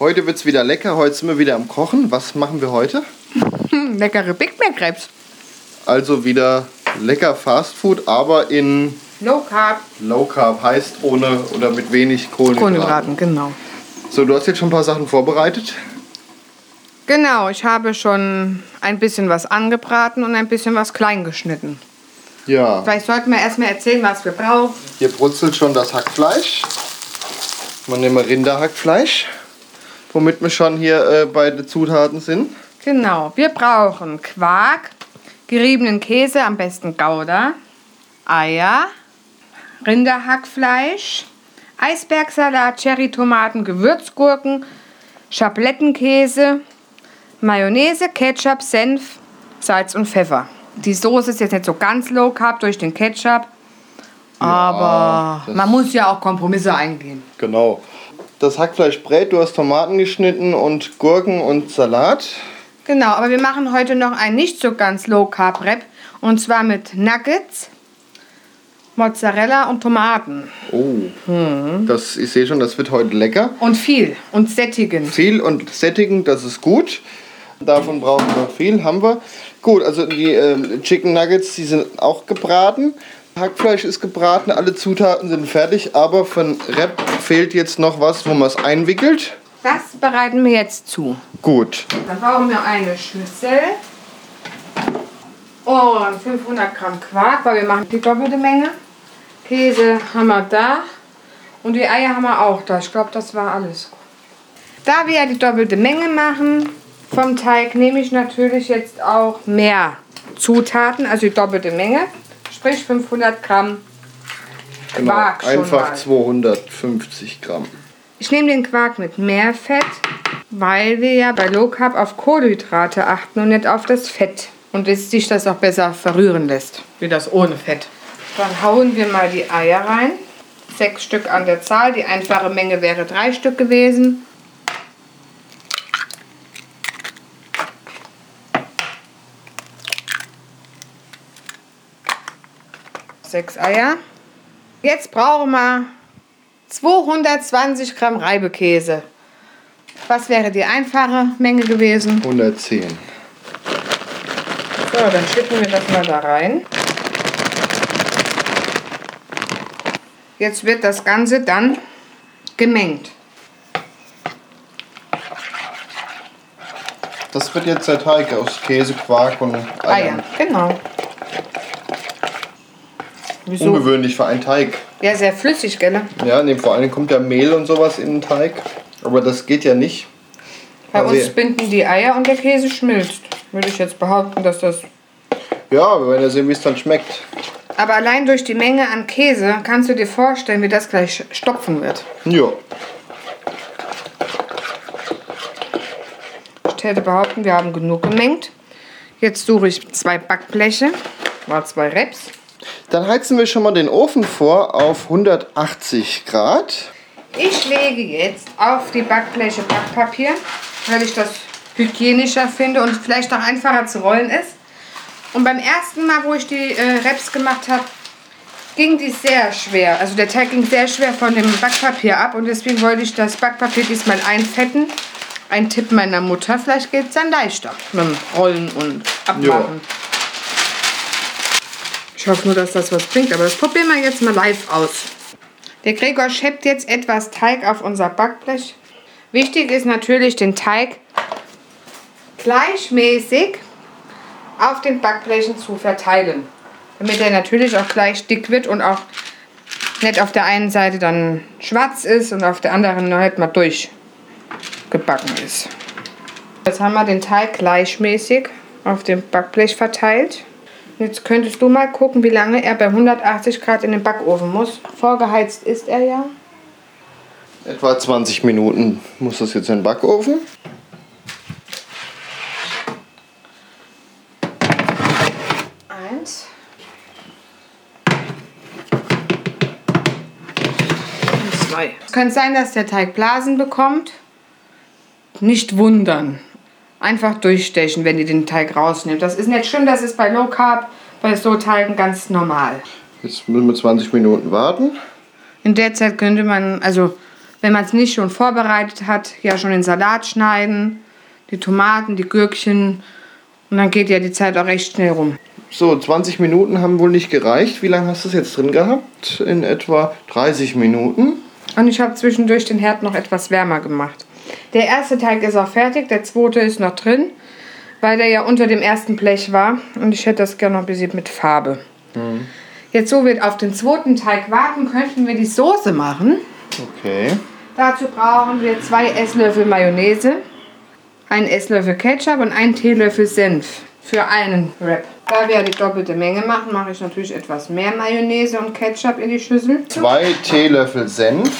Heute wird es wieder lecker. Heute sind wir wieder am Kochen. Was machen wir heute? Hm, leckere Big Mac Crepes. Also wieder lecker Fast Food, aber in Low Carb. Low Carb heißt ohne oder mit wenig Kohlenhydraten. Kohlenhydraten, genau. So, du hast jetzt schon ein paar Sachen vorbereitet. Genau, ich habe schon ein bisschen was angebraten und ein bisschen was klein geschnitten. Ja. Vielleicht sollten wir erstmal erzählen, was wir brauchen. Hier brutzelt schon das Hackfleisch. Man nehmen Rinderhackfleisch, womit wir schon hier äh, bei den Zutaten sind. Genau, wir brauchen Quark, geriebenen Käse, am besten Gouda, Eier, Rinderhackfleisch, Eisbergsalat, Cherrytomaten, Gewürzgurken, Schablettenkäse, Mayonnaise, Ketchup, Senf, Salz und Pfeffer. Die Soße ist jetzt nicht so ganz low carb durch den Ketchup, aber das- man muss ja auch Kompromisse eingehen. Genau. Das Hackfleisch brät, du hast Tomaten geschnitten und Gurken und Salat. Genau, aber wir machen heute noch ein nicht so ganz low carb Rap und zwar mit Nuggets, Mozzarella und Tomaten Oh, Hm. das, ich sehe schon, das wird heute lecker. und viel und sättigend. Viel und sättigend, das ist gut. Davon brauchen wir viel, haben wir. Gut, also die ähm, Chicken Nuggets, die sind auch gebraten. Hackfleisch ist gebraten, alle Zutaten sind fertig, aber von Rep fehlt jetzt noch was, wo man es einwickelt. Das bereiten wir jetzt zu. Gut. Dann brauchen wir eine Schüssel und 500 Gramm Quark, weil wir machen die doppelte Menge. Käse haben wir da und die Eier haben wir auch da. Ich glaube, das war alles. Da wir ja die doppelte Menge machen vom Teig, nehme ich natürlich jetzt auch mehr Zutaten, also die doppelte Menge, sprich 500 Gramm Genau, Quark schon einfach mal. 250 Gramm. Ich nehme den Quark mit mehr Fett, weil wir ja bei Low Carb auf Kohlenhydrate achten und nicht auf das Fett. Und dass sich das auch besser verrühren lässt, wie das ohne Fett. Dann hauen wir mal die Eier rein. Sechs Stück an der Zahl. Die einfache Menge wäre drei Stück gewesen. Sechs Eier. Jetzt brauchen wir 220 Gramm Reibekäse. Was wäre die einfache Menge gewesen? 110. So, dann schütten wir das mal da rein. Jetzt wird das Ganze dann gemengt. Das wird jetzt der Teig aus Käse, Quark und Eiern. Eier, genau. Wieso? Ungewöhnlich für einen Teig. Ja, sehr flüssig, gell? Ja, nee, vor allem kommt ja Mehl und sowas in den Teig. Aber das geht ja nicht. Bei Also- uns binden die Eier und der Käse schmilzt. Würde ich jetzt behaupten, dass das. Ja, wir werden ja sehen, wie es dann schmeckt. Aber allein durch die Menge an Käse kannst du dir vorstellen, wie das gleich stopfen wird. Ja. Ich hätte behaupten, wir haben genug gemengt. Jetzt suche ich zwei Backbleche, war zwei Reps. Dann heizen wir schon mal den Ofen vor auf 180 Grad. Ich lege jetzt auf die Backbleche Backpapier, weil ich das hygienischer finde und vielleicht auch einfacher zu rollen ist. Und beim ersten Mal, wo ich die äh, Reps gemacht habe, ging die sehr schwer. Also der Teig ging sehr schwer von dem Backpapier ab und deswegen wollte ich das Backpapier diesmal einfetten. Ein Tipp meiner Mutter, vielleicht geht es dann leichter mit dem Rollen und Abmachen. Ich hoffe nur, dass das was bringt, aber das probieren wir jetzt mal live aus. Der Gregor schäbt jetzt etwas Teig auf unser Backblech. Wichtig ist natürlich, den Teig gleichmäßig auf den Backblechen zu verteilen. Damit er natürlich auch gleich dick wird und auch nicht auf der einen Seite dann schwarz ist und auf der anderen halt mal durchgebacken ist. Jetzt haben wir den Teig gleichmäßig auf dem Backblech verteilt. Jetzt könntest du mal gucken, wie lange er bei 180 Grad in den Backofen muss. Vorgeheizt ist er ja. Etwa 20 Minuten muss das jetzt in den Backofen. Eins. Und zwei. Es könnte sein, dass der Teig Blasen bekommt. Nicht wundern. Einfach durchstechen, wenn ihr den Teig rausnimmt. Das ist nicht schlimm, das ist bei Low Carb, bei so Teigen ganz normal. Jetzt müssen wir 20 Minuten warten. In der Zeit könnte man, also wenn man es nicht schon vorbereitet hat, ja schon den Salat schneiden, die Tomaten, die Gürkchen und dann geht ja die Zeit auch recht schnell rum. So, 20 Minuten haben wohl nicht gereicht. Wie lange hast du es jetzt drin gehabt? In etwa 30 Minuten. Und ich habe zwischendurch den Herd noch etwas wärmer gemacht. Der erste Teig ist auch fertig, der zweite ist noch drin, weil der ja unter dem ersten Blech war. Und ich hätte das gerne noch ein bisschen mit Farbe. Mhm. Jetzt, so wir auf den zweiten Teig warten, könnten wir die Soße machen. Okay. Dazu brauchen wir zwei Esslöffel Mayonnaise, einen Esslöffel Ketchup und einen Teelöffel Senf für einen Wrap. Da wir die doppelte Menge machen, mache ich natürlich etwas mehr Mayonnaise und Ketchup in die Schüssel. Zwei Teelöffel Senf.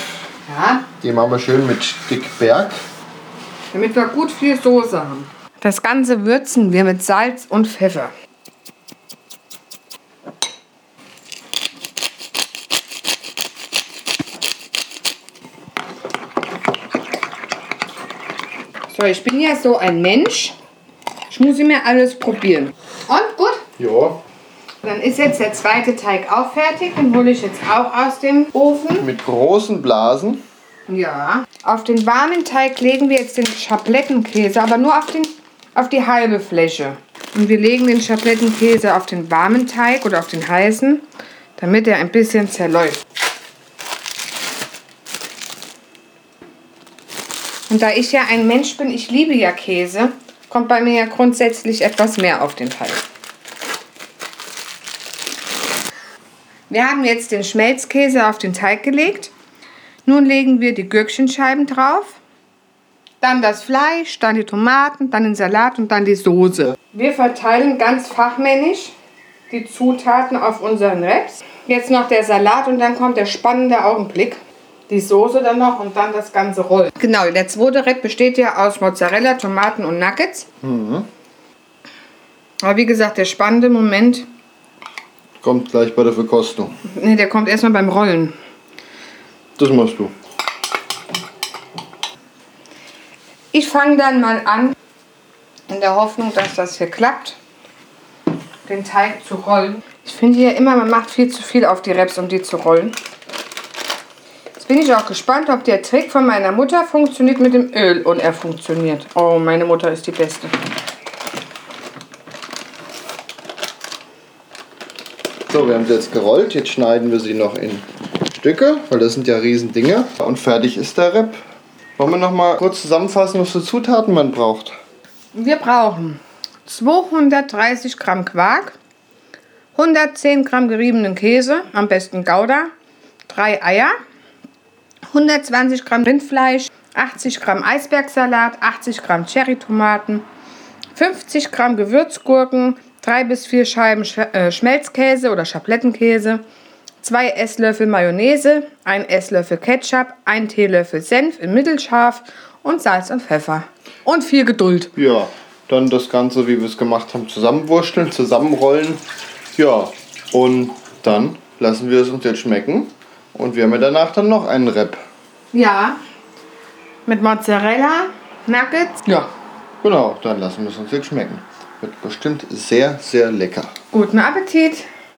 Ja. Die machen wir schön mit Dickberg. Damit wir gut viel Soße haben. Das Ganze würzen wir mit Salz und Pfeffer. So, ich bin ja so ein Mensch. Ich muss mir alles probieren. Und gut? Ja. Dann ist jetzt der zweite Teig auch fertig. Den hole ich jetzt auch aus dem Ofen. Mit großen Blasen. Ja. Auf den warmen Teig legen wir jetzt den Schablettenkäse, aber nur auf, den, auf die halbe Fläche. Und wir legen den Schablettenkäse auf den warmen Teig oder auf den heißen, damit er ein bisschen zerläuft. Und da ich ja ein Mensch bin, ich liebe ja Käse, kommt bei mir ja grundsätzlich etwas mehr auf den Teig. Wir haben jetzt den Schmelzkäse auf den Teig gelegt. Nun legen wir die Gürkchenscheiben drauf, dann das Fleisch, dann die Tomaten, dann den Salat und dann die Soße. Wir verteilen ganz fachmännisch die Zutaten auf unseren Wraps. Jetzt noch der Salat und dann kommt der spannende Augenblick die Soße dann noch und dann das ganze rollen. Genau, der zweite Rep besteht ja aus Mozzarella, Tomaten und Nuggets. Mhm. Aber wie gesagt, der spannende Moment kommt gleich bei der Verkostung. Ne, der kommt erstmal beim Rollen. Das machst du. Ich fange dann mal an, in der Hoffnung, dass das hier klappt, den Teig zu rollen. Ich finde ja immer, man macht viel zu viel auf die Reps, um die zu rollen bin ich auch gespannt, ob der Trick von meiner Mutter funktioniert mit dem Öl und er funktioniert. Oh, meine Mutter ist die Beste. So, wir haben sie jetzt gerollt. Jetzt schneiden wir sie noch in Stücke, weil das sind ja riesen Dinge. Und fertig ist der Rep. Wollen wir noch mal kurz zusammenfassen, was für Zutaten man braucht? Wir brauchen 230 Gramm Quark, 110 Gramm geriebenen Käse, am besten Gouda, drei Eier, 120 Gramm Rindfleisch, 80 Gramm Eisbergsalat, 80 Gramm Cherrytomaten, 50 Gramm Gewürzgurken, 3 bis 4 Scheiben äh, Schmelzkäse oder Schablettenkäse, 2 Esslöffel Mayonnaise, 1 Esslöffel Ketchup, 1 Teelöffel Senf in mittelscharf und Salz und Pfeffer. Und viel Geduld. Ja, dann das Ganze, wie wir es gemacht haben, zusammenwursteln, zusammenrollen. Ja, und dann lassen wir es uns jetzt schmecken. Und wir haben ja danach dann noch einen Rep. Ja. Mit Mozzarella, Nuggets. Ja, genau. Dann lassen wir es uns jetzt schmecken. Wird bestimmt sehr, sehr lecker. Guten Appetit.